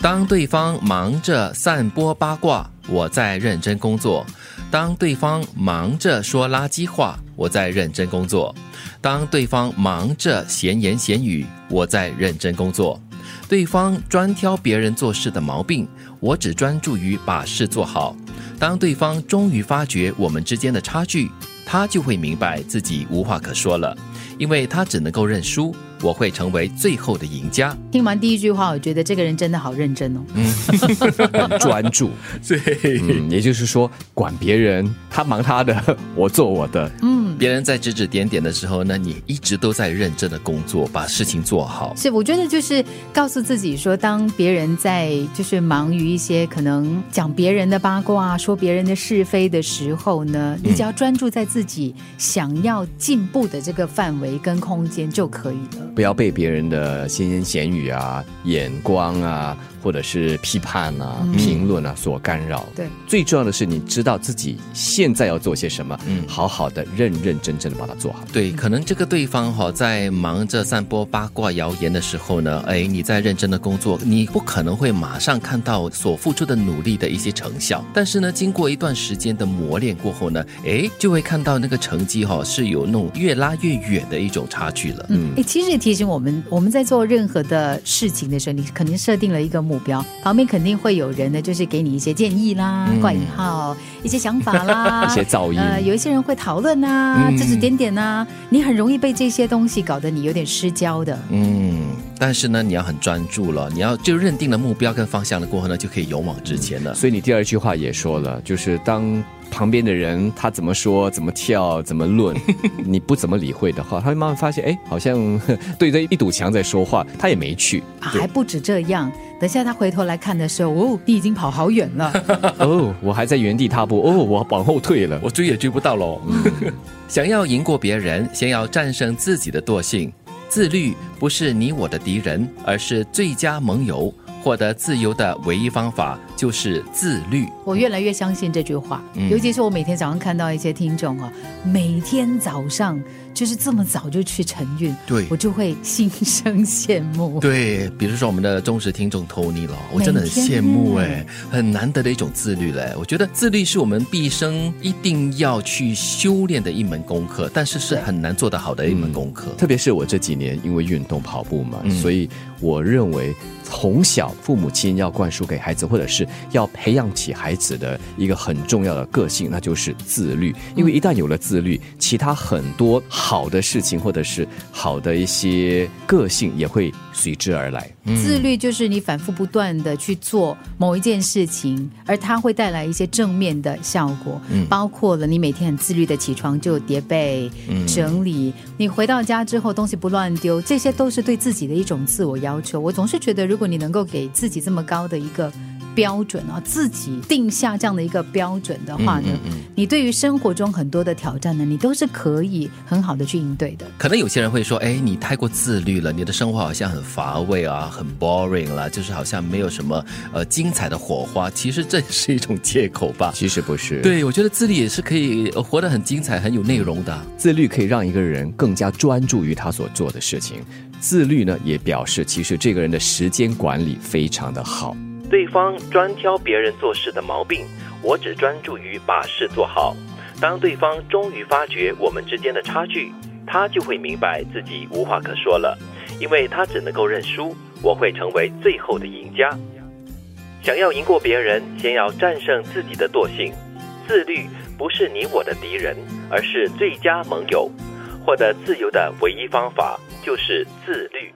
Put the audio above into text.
当对方忙着散播八卦，我在认真工作；当对方忙着说垃圾话，我在认真工作；当对方忙着闲言闲语，我在认真工作。对方专挑别人做事的毛病，我只专注于把事做好。当对方终于发觉我们之间的差距，他就会明白自己无话可说了，因为他只能够认输。我会成为最后的赢家。听完第一句话，我觉得这个人真的好认真哦。很专注，对，嗯，也就是说，管别人，他忙他的，我做我的。嗯，别人在指指点点的时候呢，你一直都在认真的工作，把事情做好。是，我觉得就是告诉自己说，当别人在就是忙于一些可能讲别人的八卦、说别人的是非的时候呢，你只要专注在自己想要进步的这个范围跟空间就可以了。不要被别人的闲言闲语啊、眼光啊，或者是批判啊、评论啊所干扰。对，最重要的是你知道自己现在要做些什么，嗯，好好的、认认真真的把它做好。对，可能这个对方哈在忙着散播八卦谣言的时候呢，哎，你在认真的工作，你不可能会马上看到所付出的努力的一些成效。但是呢，经过一段时间的磨练过后呢，哎，就会看到那个成绩哈是有那种越拉越远的一种差距了。嗯，哎，其实也提醒我们，我们在做任何的事情的时候，你肯定设定了一个目标，旁边肯定会有人呢，就是给你一些建议啦、挂引号、一些想法啦、一些噪音。呃，有一些人会讨论啊、指指点点呐，你很容易被这些东西搞得你有点失焦的。嗯，但是呢，你要很专注了，你要就认定了目标跟方向了过后呢，就可以勇往直前了。所以你第二句话也说了，就是当旁边的人他怎么说、怎么跳、怎么论，你不怎么理会的话，他会慢慢发现，哎，好像对着一堵墙在说话，他也没去。啊 还不止这样，等下他回头来看的时候，哦，你已经跑好远了。哦，我还在原地踏步，哦，我往后退了。我追也追不到喽。想要赢过别人，先要战胜自己的惰性。自律不是你我的敌人，而是最佳盟友。获得自由的唯一方法就是自律。我越来越相信这句话，嗯尤其是我每天早上看到一些听众啊，每天早上就是这么早就去晨运，对我就会心生羡慕。对，比如说我们的忠实听众 Tony 咯，我真的很羡慕哎，很难得的一种自律嘞。我觉得自律是我们毕生一定要去修炼的一门功课，但是是很难做得好的一门功课。特别是我这几年因为运动跑步嘛，嗯所以我认为从小父母亲要灌输给孩子，或者是要培养起孩子的一个很重要的个性，那就是自律。因为一旦有了自律，其他很多好的事情或者是好的一些个性也会随之而来。自律就是你反复不断的去做某一件事情，而它会带来一些正面的效果，包括了你每天很自律的起床就叠被、整理，你回到家之后东西不乱丢，这些都是对自己的一种自我要求。我总是觉得，如果你能够给自己这么高的一个标准啊，自己定下这样的一个标准的话呢，你对于生活中很多的挑战呢，你都是可以很好的去应对的。可能有些人会说，哎，你太过自律了，你的生活好像很乏味啊，很 boring 啦，就是好像没有什么呃精彩的火花。其实这是一种借口吧。其实不是，对，我觉得自律也是可以呃活得很精彩、很有内容的。自律可以让一个人更加专注于他所做的事情。自律呢，也表示其实这个人的时间管理非常的好。对方专挑别人做事的毛病，我只专注于把事做好。当对方终于发觉我们之间的差距，他就会明白自己无话可说了，因为他只能够认输。我会成为最后的赢家。想要赢过别人，先要战胜自己的惰性。自律不是你我的敌人，而是最佳盟友。获得自由的唯一方法就是自律。